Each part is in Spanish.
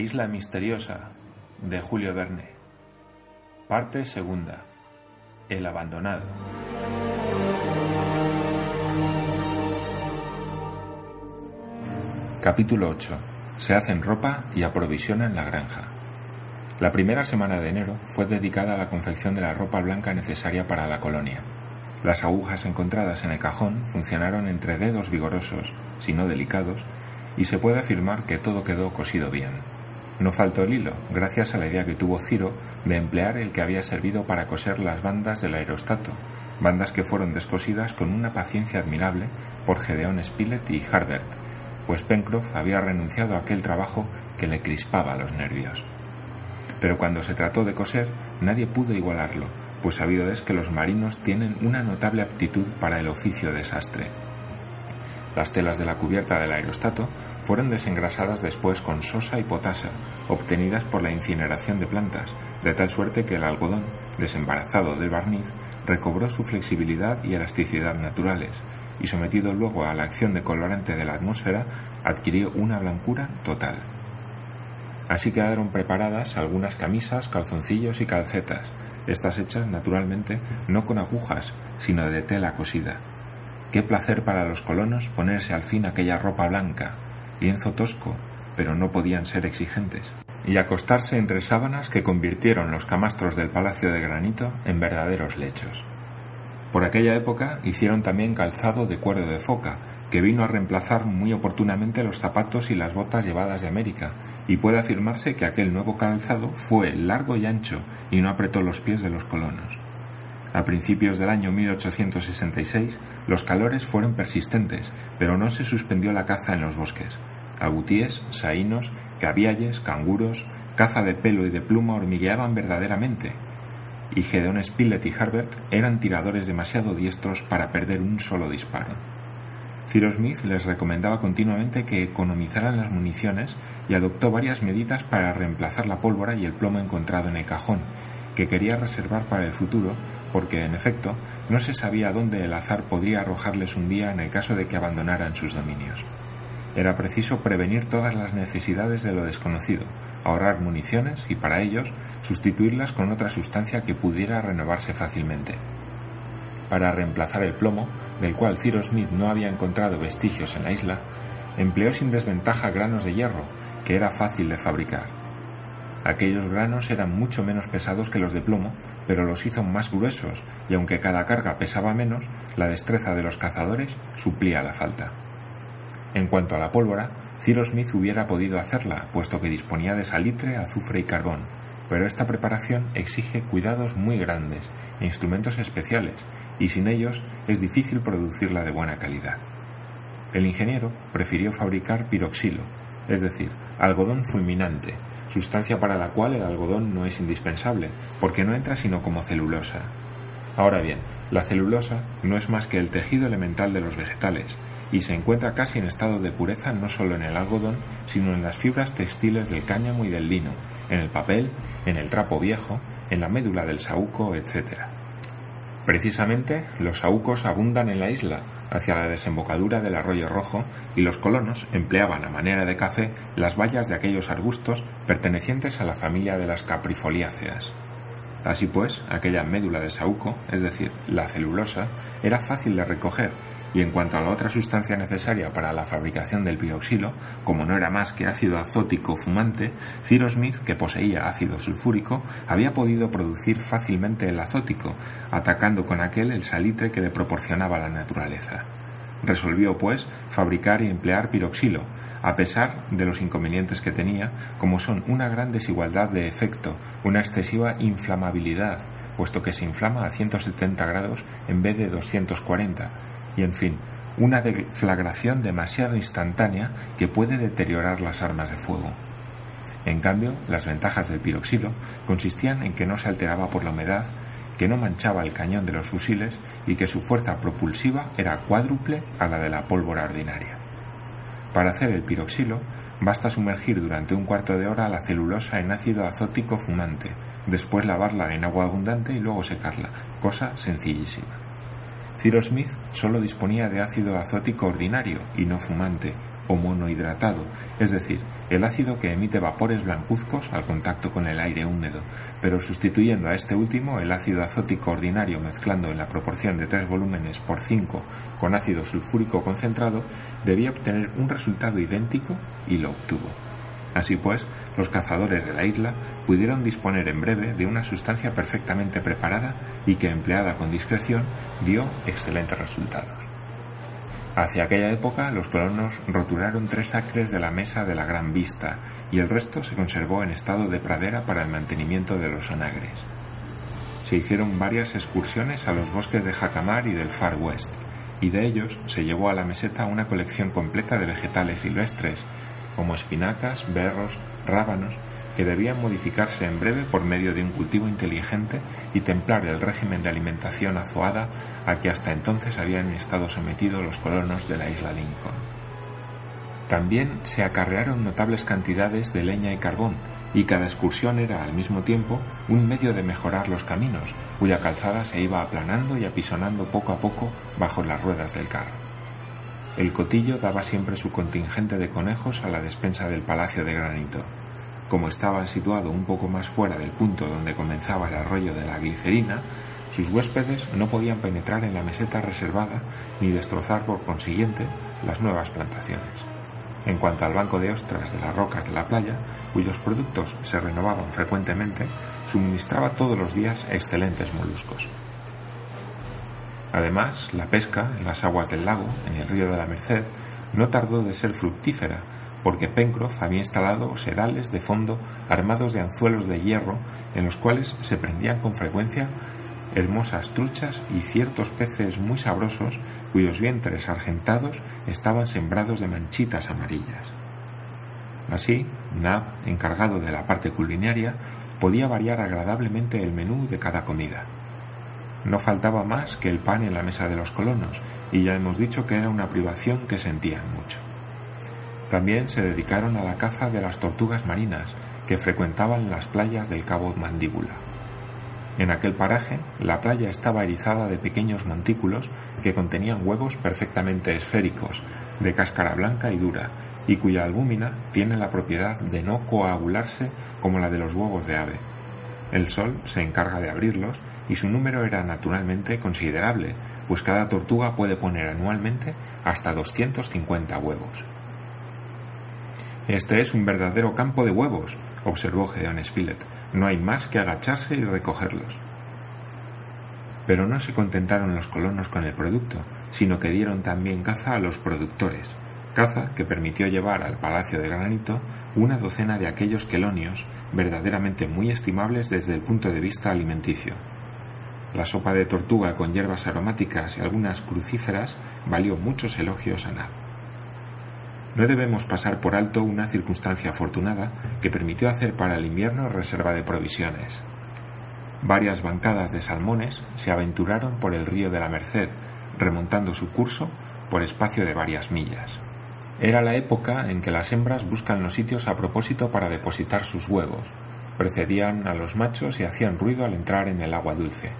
isla misteriosa de Julio Verne. Parte segunda. El abandonado. Capítulo 8. Se hacen ropa y aprovisionan la granja. La primera semana de enero fue dedicada a la confección de la ropa blanca necesaria para la colonia. Las agujas encontradas en el cajón funcionaron entre dedos vigorosos, si no delicados, y se puede afirmar que todo quedó cosido bien. No faltó el hilo, gracias a la idea que tuvo Ciro de emplear el que había servido para coser las bandas del aerostato, bandas que fueron descosidas con una paciencia admirable por Gedeón Spilett y Harbert, pues Pencroff había renunciado a aquel trabajo que le crispaba los nervios. Pero cuando se trató de coser, nadie pudo igualarlo, pues sabido es que los marinos tienen una notable aptitud para el oficio de sastre. Las telas de la cubierta del aerostato fueron desengrasadas después con sosa y potasa, obtenidas por la incineración de plantas, de tal suerte que el algodón, desembarazado del barniz, recobró su flexibilidad y elasticidad naturales, y sometido luego a la acción de colorante de la atmósfera, adquirió una blancura total. Así quedaron preparadas algunas camisas, calzoncillos y calcetas, estas hechas, naturalmente, no con agujas, sino de tela cosida. Qué placer para los colonos ponerse al fin aquella ropa blanca, lienzo tosco, pero no podían ser exigentes, y acostarse entre sábanas que convirtieron los camastros del palacio de granito en verdaderos lechos. Por aquella época hicieron también calzado de cuero de foca, que vino a reemplazar muy oportunamente los zapatos y las botas llevadas de América, y puede afirmarse que aquel nuevo calzado fue largo y ancho y no apretó los pies de los colonos. A principios del año 1866 los calores fueron persistentes, pero no se suspendió la caza en los bosques. Agutíes, saínos, cavialles, canguros, caza de pelo y de pluma hormigueaban verdaderamente, y Gedeon Spilett y Harbert eran tiradores demasiado diestros para perder un solo disparo. Cyrus Smith les recomendaba continuamente que economizaran las municiones y adoptó varias medidas para reemplazar la pólvora y el plomo encontrado en el cajón, que quería reservar para el futuro porque, en efecto, no se sabía dónde el azar podría arrojarles un día en el caso de que abandonaran sus dominios. Era preciso prevenir todas las necesidades de lo desconocido, ahorrar municiones y, para ellos, sustituirlas con otra sustancia que pudiera renovarse fácilmente. Para reemplazar el plomo, del cual Cyrus Smith no había encontrado vestigios en la isla, empleó sin desventaja granos de hierro, que era fácil de fabricar. Aquellos granos eran mucho menos pesados que los de plomo, pero los hizo más gruesos, y aunque cada carga pesaba menos, la destreza de los cazadores suplía la falta. En cuanto a la pólvora, Cyrus Smith hubiera podido hacerla, puesto que disponía de salitre, azufre y carbón, pero esta preparación exige cuidados muy grandes e instrumentos especiales, y sin ellos es difícil producirla de buena calidad. El ingeniero prefirió fabricar piroxilo, es decir, algodón fulminante, sustancia para la cual el algodón no es indispensable, porque no entra sino como celulosa. Ahora bien, la celulosa no es más que el tejido elemental de los vegetales, y se encuentra casi en estado de pureza no solo en el algodón, sino en las fibras textiles del cáñamo y del lino, en el papel, en el trapo viejo, en la médula del saúco, etc. Precisamente, los saúcos abundan en la isla, hacia la desembocadura del arroyo rojo, y los colonos empleaban a manera de café las bayas de aquellos arbustos pertenecientes a la familia de las caprifoliáceas. Así pues, aquella médula de saúco, es decir, la celulosa, era fácil de recoger y en cuanto a la otra sustancia necesaria para la fabricación del piroxilo, como no era más que ácido azótico fumante, Cyrus Smith, que poseía ácido sulfúrico, había podido producir fácilmente el azótico, atacando con aquel el salitre que le proporcionaba la naturaleza. Resolvió, pues, fabricar y emplear piroxilo, a pesar de los inconvenientes que tenía, como son una gran desigualdad de efecto, una excesiva inflamabilidad, puesto que se inflama a 170 grados en vez de 240, y, en fin, una deflagración demasiado instantánea que puede deteriorar las armas de fuego. En cambio, las ventajas del piroxilo consistían en que no se alteraba por la humedad, que no manchaba el cañón de los fusiles y que su fuerza propulsiva era cuádruple a la de la pólvora ordinaria. Para hacer el piroxilo, basta sumergir durante un cuarto de hora la celulosa en ácido azótico fumante, después lavarla en agua abundante y luego secarla, cosa sencillísima. Cyrus Smith solo disponía de ácido azótico ordinario y no fumante, o monohidratado, es decir, el ácido que emite vapores blancuzcos al contacto con el aire húmedo, pero sustituyendo a este último el ácido azótico ordinario mezclando en la proporción de 3 volúmenes por 5 con ácido sulfúrico concentrado, debía obtener un resultado idéntico y lo obtuvo. Así pues, los cazadores de la isla pudieron disponer en breve de una sustancia perfectamente preparada y que, empleada con discreción, dio excelentes resultados. Hacia aquella época los colonos roturaron tres acres de la mesa de la Gran Vista y el resto se conservó en estado de pradera para el mantenimiento de los onagres. Se hicieron varias excursiones a los bosques de Jacamar y del Far West, y de ellos se llevó a la meseta una colección completa de vegetales silvestres, como espinacas, berros, rábanos, que debían modificarse en breve por medio de un cultivo inteligente y templar el régimen de alimentación azoada a que hasta entonces habían estado sometidos los colonos de la isla Lincoln. También se acarrearon notables cantidades de leña y carbón, y cada excursión era al mismo tiempo un medio de mejorar los caminos, cuya calzada se iba aplanando y apisonando poco a poco bajo las ruedas del carro. El cotillo daba siempre su contingente de conejos a la despensa del palacio de granito. Como estaba situado un poco más fuera del punto donde comenzaba el arroyo de la glicerina, sus huéspedes no podían penetrar en la meseta reservada ni destrozar por consiguiente las nuevas plantaciones. En cuanto al banco de ostras de las rocas de la playa, cuyos productos se renovaban frecuentemente, suministraba todos los días excelentes moluscos. Además, la pesca en las aguas del lago, en el río de la Merced, no tardó de ser fructífera, porque Pencroff había instalado sedales de fondo armados de anzuelos de hierro en los cuales se prendían con frecuencia hermosas truchas y ciertos peces muy sabrosos cuyos vientres argentados estaban sembrados de manchitas amarillas. Así, Nab, encargado de la parte culinaria, podía variar agradablemente el menú de cada comida. No faltaba más que el pan en la mesa de los colonos, y ya hemos dicho que era una privación que sentían mucho. También se dedicaron a la caza de las tortugas marinas, que frecuentaban las playas del Cabo Mandíbula. En aquel paraje, la playa estaba erizada de pequeños montículos que contenían huevos perfectamente esféricos, de cáscara blanca y dura, y cuya albúmina tiene la propiedad de no coagularse como la de los huevos de ave. El sol se encarga de abrirlos y su número era naturalmente considerable, pues cada tortuga puede poner anualmente hasta 250 huevos. Este es un verdadero campo de huevos, observó Gedeon Spilett. No hay más que agacharse y recogerlos. Pero no se contentaron los colonos con el producto, sino que dieron también caza a los productores, caza que permitió llevar al Palacio de Granito una docena de aquellos quelonios verdaderamente muy estimables desde el punto de vista alimenticio. La sopa de tortuga con hierbas aromáticas y algunas crucíferas valió muchos elogios a Nab. No debemos pasar por alto una circunstancia afortunada que permitió hacer para el invierno reserva de provisiones. Varias bancadas de salmones se aventuraron por el río de la Merced, remontando su curso por espacio de varias millas. Era la época en que las hembras buscan los sitios a propósito para depositar sus huevos. Precedían a los machos y hacían ruido al entrar en el agua dulce.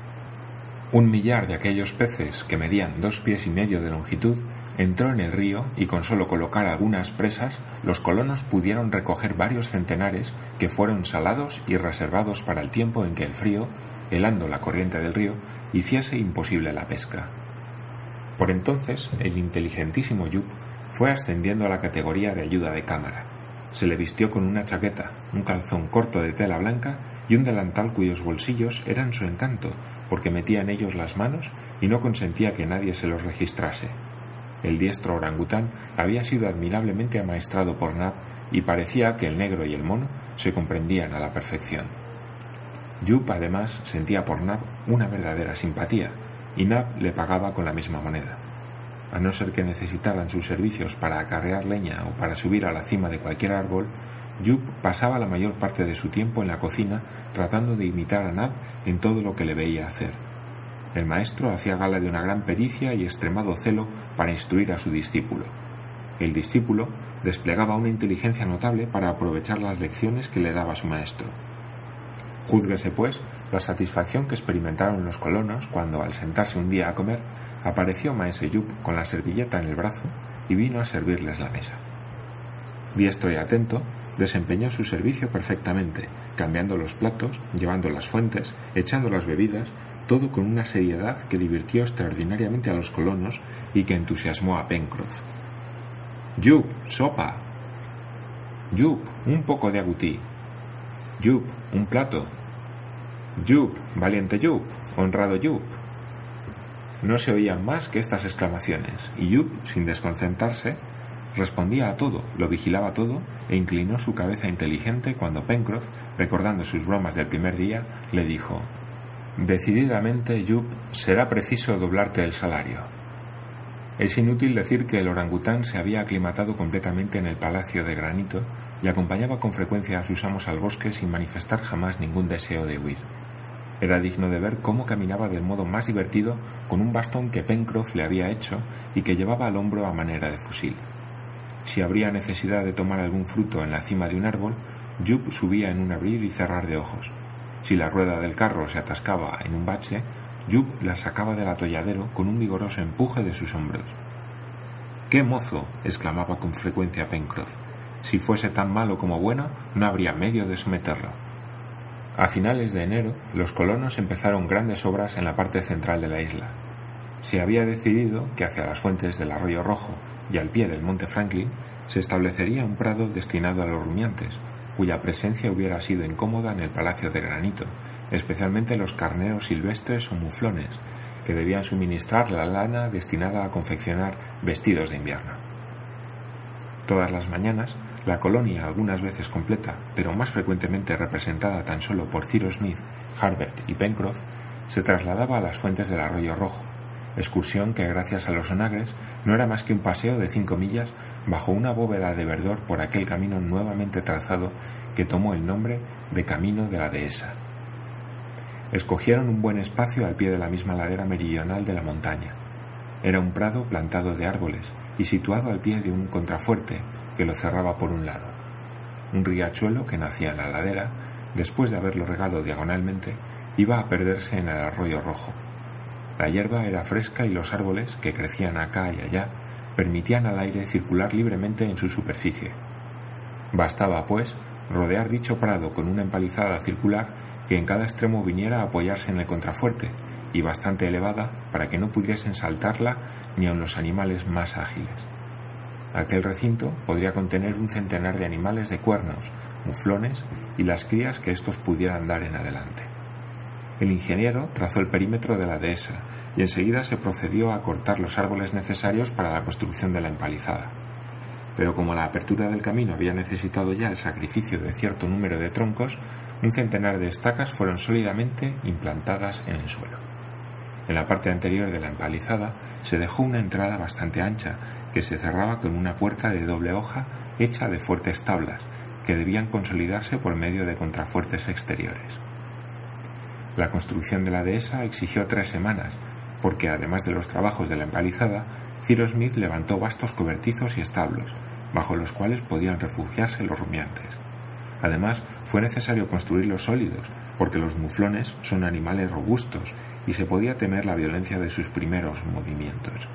Un millar de aquellos peces que medían dos pies y medio de longitud Entró en el río y con solo colocar algunas presas, los colonos pudieron recoger varios centenares que fueron salados y reservados para el tiempo en que el frío, helando la corriente del río, hiciese imposible la pesca. Por entonces, el inteligentísimo Yup fue ascendiendo a la categoría de ayuda de cámara. Se le vistió con una chaqueta, un calzón corto de tela blanca y un delantal cuyos bolsillos eran su encanto, porque metía en ellos las manos y no consentía que nadie se los registrase. El diestro orangután había sido admirablemente amaestrado por Nab y parecía que el negro y el mono se comprendían a la perfección. Jup además sentía por Nab una verdadera simpatía y Nab le pagaba con la misma moneda. A no ser que necesitaran sus servicios para acarrear leña o para subir a la cima de cualquier árbol, Jup pasaba la mayor parte de su tiempo en la cocina tratando de imitar a Nab en todo lo que le veía hacer el maestro hacía gala de una gran pericia y extremado celo para instruir a su discípulo. El discípulo desplegaba una inteligencia notable para aprovechar las lecciones que le daba su maestro. Júzguese, pues, la satisfacción que experimentaron los colonos cuando, al sentarse un día a comer, apareció Maese Yup con la servilleta en el brazo y vino a servirles la mesa. diestro y atento, desempeñó su servicio perfectamente, cambiando los platos, llevando las fuentes, echando las bebidas, todo con una seriedad que divirtió extraordinariamente a los colonos y que entusiasmó a Pencroff. Jup, sopa. Jup, un poco de agutí. Jup, un plato. Jup, valiente Jup, honrado Jup. No se oían más que estas exclamaciones, y Jup, sin desconcentrarse, respondía a todo, lo vigilaba todo, e inclinó su cabeza inteligente cuando Pencroff, recordando sus bromas del primer día, le dijo Decididamente, Jup, será preciso doblarte el salario. Es inútil decir que el orangután se había aclimatado completamente en el palacio de granito y acompañaba con frecuencia a sus amos al bosque sin manifestar jamás ningún deseo de huir. Era digno de ver cómo caminaba del modo más divertido con un bastón que Pencroff le había hecho y que llevaba al hombro a manera de fusil. Si habría necesidad de tomar algún fruto en la cima de un árbol, Jup subía en un abrir y cerrar de ojos. Si la rueda del carro se atascaba en un bache, Jup la sacaba del atolladero con un vigoroso empuje de sus hombros. ¡Qué mozo! exclamaba con frecuencia Pencroff. Si fuese tan malo como bueno, no habría medio de someterlo. A finales de enero, los colonos empezaron grandes obras en la parte central de la isla. Se había decidido que hacia las fuentes del arroyo rojo y al pie del monte Franklin se establecería un prado destinado a los rumiantes, cuya presencia hubiera sido incómoda en el palacio de granito, especialmente los carneros silvestres o muflones, que debían suministrar la lana destinada a confeccionar vestidos de invierno. Todas las mañanas, la colonia, algunas veces completa, pero más frecuentemente representada tan solo por Cyrus Smith, Harbert y Pencroff, se trasladaba a las fuentes del Arroyo Rojo, excursión que gracias a los onagres no era más que un paseo de cinco millas bajo una bóveda de verdor por aquel camino nuevamente trazado que tomó el nombre de Camino de la Dehesa. Escogieron un buen espacio al pie de la misma ladera meridional de la montaña. Era un prado plantado de árboles y situado al pie de un contrafuerte que lo cerraba por un lado. Un riachuelo que nacía en la ladera, después de haberlo regado diagonalmente, iba a perderse en el arroyo rojo. La hierba era fresca y los árboles, que crecían acá y allá, permitían al aire circular libremente en su superficie. Bastaba, pues, rodear dicho prado con una empalizada circular que en cada extremo viniera a apoyarse en el contrafuerte y bastante elevada para que no pudiesen saltarla ni aun los animales más ágiles. Aquel recinto podría contener un centenar de animales de cuernos, muflones y las crías que éstos pudieran dar en adelante. El ingeniero trazó el perímetro de la dehesa y enseguida se procedió a cortar los árboles necesarios para la construcción de la empalizada. Pero como la apertura del camino había necesitado ya el sacrificio de cierto número de troncos, un centenar de estacas fueron sólidamente implantadas en el suelo. En la parte anterior de la empalizada se dejó una entrada bastante ancha que se cerraba con una puerta de doble hoja hecha de fuertes tablas, que debían consolidarse por medio de contrafuertes exteriores. La construcción de la dehesa exigió tres semanas, porque además de los trabajos de la empalizada, Cyrus Smith levantó vastos cobertizos y establos, bajo los cuales podían refugiarse los rumiantes. Además, fue necesario construir los sólidos, porque los muflones son animales robustos y se podía temer la violencia de sus primeros movimientos.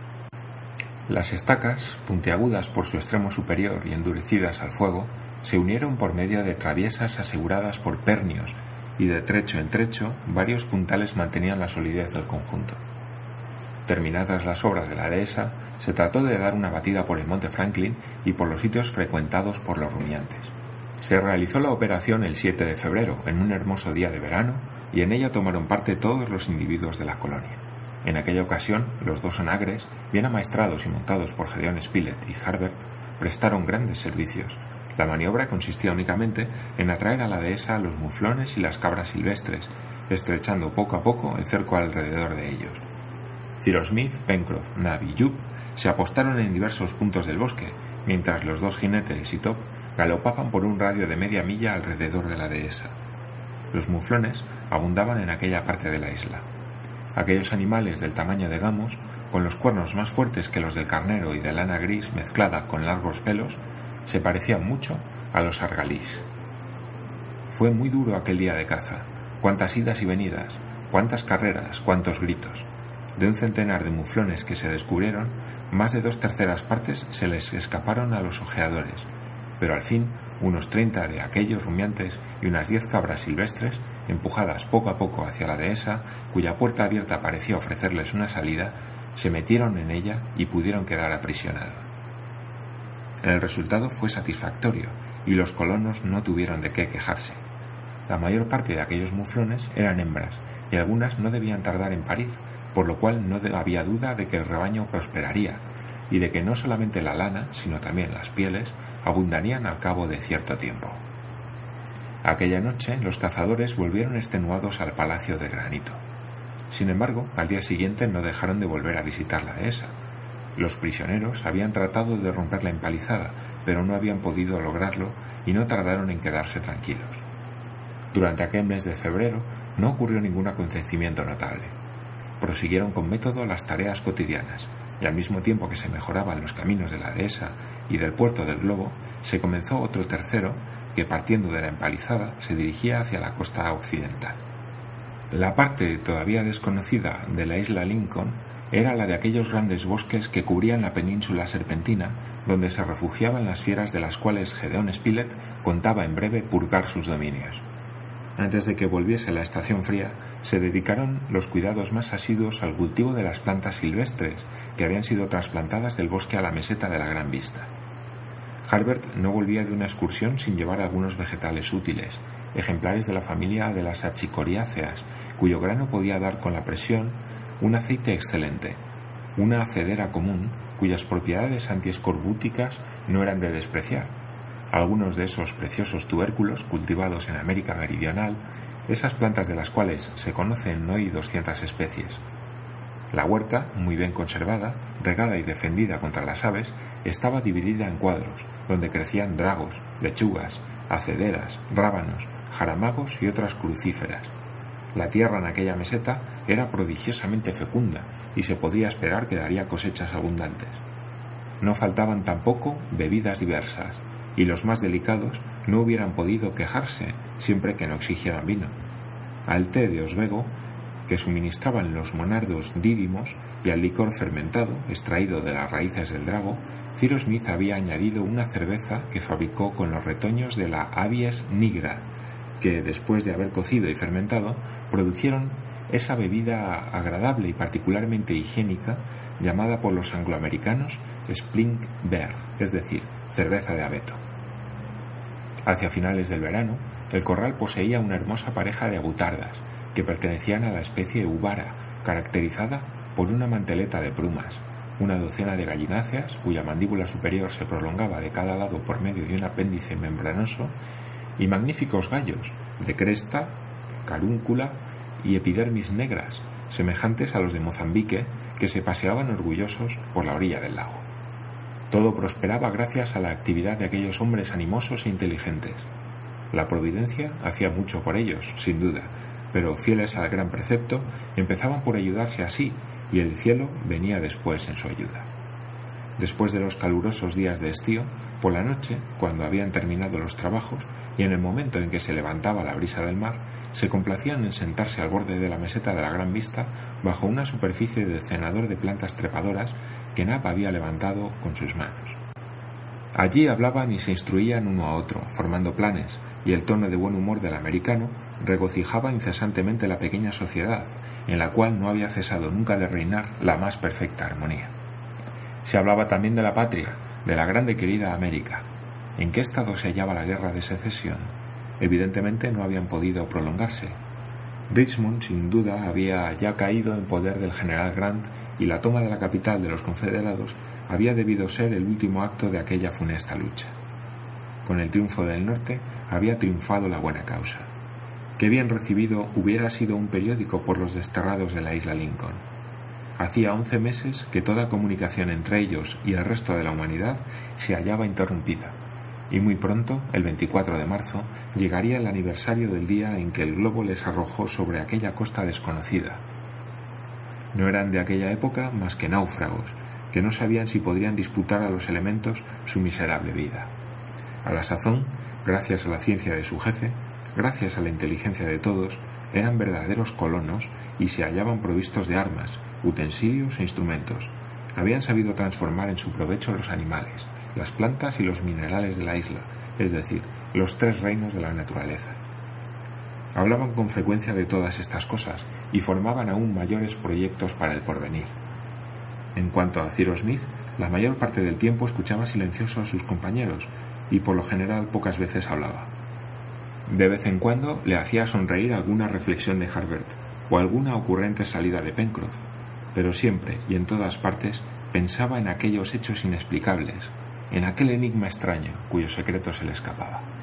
Las estacas, puntiagudas por su extremo superior y endurecidas al fuego, se unieron por medio de traviesas aseguradas por pernios y de trecho en trecho varios puntales mantenían la solidez del conjunto. Terminadas las obras de la dehesa, se trató de dar una batida por el monte Franklin y por los sitios frecuentados por los rumiantes. Se realizó la operación el 7 de febrero, en un hermoso día de verano, y en ella tomaron parte todos los individuos de la colonia. En aquella ocasión, los dos onagres, bien amaestrados y montados por Gedeón Spilett y Harbert, prestaron grandes servicios. La maniobra consistía únicamente en atraer a la dehesa a los muflones y las cabras silvestres, estrechando poco a poco el cerco alrededor de ellos. Cyrus Smith, Pencroff, Nab y Jup se apostaron en diversos puntos del bosque, mientras los dos jinetes y Top galopaban por un radio de media milla alrededor de la dehesa. Los muflones abundaban en aquella parte de la isla. Aquellos animales del tamaño de gamos, con los cuernos más fuertes que los del carnero y de lana gris mezclada con largos pelos, se parecían mucho a los argalís. Fue muy duro aquel día de caza. Cuántas idas y venidas, cuántas carreras, cuántos gritos. De un centenar de muflones que se descubrieron, más de dos terceras partes se les escaparon a los ojeadores, pero al fin unos treinta de aquellos rumiantes y unas diez cabras silvestres, empujadas poco a poco hacia la dehesa, cuya puerta abierta parecía ofrecerles una salida, se metieron en ella y pudieron quedar aprisionados. El resultado fue satisfactorio y los colonos no tuvieron de qué quejarse. La mayor parte de aquellos muflones eran hembras y algunas no debían tardar en parir, por lo cual no había duda de que el rebaño prosperaría y de que no solamente la lana, sino también las pieles, abundarían al cabo de cierto tiempo. Aquella noche los cazadores volvieron extenuados al palacio de granito. Sin embargo, al día siguiente no dejaron de volver a visitar la dehesa. Los prisioneros habían tratado de romper la empalizada, pero no habían podido lograrlo y no tardaron en quedarse tranquilos. Durante aquel mes de febrero no ocurrió ningún acontecimiento notable. Prosiguieron con método las tareas cotidianas, y al mismo tiempo que se mejoraban los caminos de la dehesa y del puerto del globo, se comenzó otro tercero que partiendo de la empalizada se dirigía hacia la costa occidental. La parte todavía desconocida de la isla Lincoln era la de aquellos grandes bosques que cubrían la península serpentina, donde se refugiaban las fieras de las cuales Gedeón Spilett contaba en breve purgar sus dominios. Antes de que volviese la estación fría, se dedicaron los cuidados más asiduos al cultivo de las plantas silvestres que habían sido trasplantadas del bosque a la meseta de la Gran Vista. Harbert no volvía de una excursión sin llevar algunos vegetales útiles, ejemplares de la familia de las achicoriáceas, cuyo grano podía dar con la presión un aceite excelente, una acedera común cuyas propiedades antiescorbúticas no eran de despreciar, algunos de esos preciosos tubérculos cultivados en América Meridional, esas plantas de las cuales se conocen hoy 200 especies. La huerta, muy bien conservada, regada y defendida contra las aves, estaba dividida en cuadros, donde crecían dragos, lechugas, acederas, rábanos, jaramagos y otras crucíferas. La tierra en aquella meseta era prodigiosamente fecunda y se podía esperar que daría cosechas abundantes. No faltaban tampoco bebidas diversas, y los más delicados no hubieran podido quejarse siempre que no exigieran vino. Al té de Oswego, que suministraban los monardos dídimos, y al licor fermentado, extraído de las raíces del drago, Ciro Smith había añadido una cerveza que fabricó con los retoños de la Abies nigra, que después de haber cocido y fermentado, produjeron esa bebida agradable y particularmente higiénica llamada por los angloamericanos Springberg, es decir, cerveza de abeto. Hacia finales del verano, el corral poseía una hermosa pareja de agutardas, que pertenecían a la especie ubara, caracterizada por una manteleta de plumas, una docena de gallináceas, cuya mandíbula superior se prolongaba de cada lado por medio de un apéndice membranoso, y magníficos gallos, de cresta, carúncula y epidermis negras, semejantes a los de Mozambique, que se paseaban orgullosos por la orilla del lago. Todo prosperaba gracias a la actividad de aquellos hombres animosos e inteligentes. La providencia hacía mucho por ellos, sin duda, pero fieles al gran precepto, empezaban por ayudarse así, y el cielo venía después en su ayuda. Después de los calurosos días de estío, por la noche, cuando habían terminado los trabajos, y en el momento en que se levantaba la brisa del mar, se complacían en sentarse al borde de la meseta de la gran vista, bajo una superficie de cenador de plantas trepadoras que Nap había levantado con sus manos. Allí hablaban y se instruían uno a otro, formando planes, y el tono de buen humor del americano regocijaba incesantemente la pequeña sociedad, en la cual no había cesado nunca de reinar la más perfecta armonía. Se hablaba también de la patria, de la grande querida América. ¿En qué estado se hallaba la guerra de secesión? Evidentemente no habían podido prolongarse. Richmond, sin duda, había ya caído en poder del general Grant y la toma de la capital de los confederados había debido ser el último acto de aquella funesta lucha. Con el triunfo del norte había triunfado la buena causa. Qué bien recibido hubiera sido un periódico por los desterrados de la isla Lincoln. Hacía once meses que toda comunicación entre ellos y el resto de la humanidad se hallaba interrumpida, y muy pronto, el 24 de marzo, llegaría el aniversario del día en que el globo les arrojó sobre aquella costa desconocida, no eran de aquella época más que náufragos, que no sabían si podrían disputar a los elementos su miserable vida. A la sazón, gracias a la ciencia de su jefe, gracias a la inteligencia de todos, eran verdaderos colonos y se hallaban provistos de armas, utensilios e instrumentos. Habían sabido transformar en su provecho los animales, las plantas y los minerales de la isla, es decir, los tres reinos de la naturaleza. Hablaban con frecuencia de todas estas cosas y formaban aún mayores proyectos para el porvenir. En cuanto a Cyrus Smith, la mayor parte del tiempo escuchaba silencioso a sus compañeros y por lo general pocas veces hablaba. De vez en cuando le hacía sonreír alguna reflexión de Harbert o alguna ocurrente salida de Pencroff, pero siempre y en todas partes pensaba en aquellos hechos inexplicables, en aquel enigma extraño cuyo secreto se le escapaba.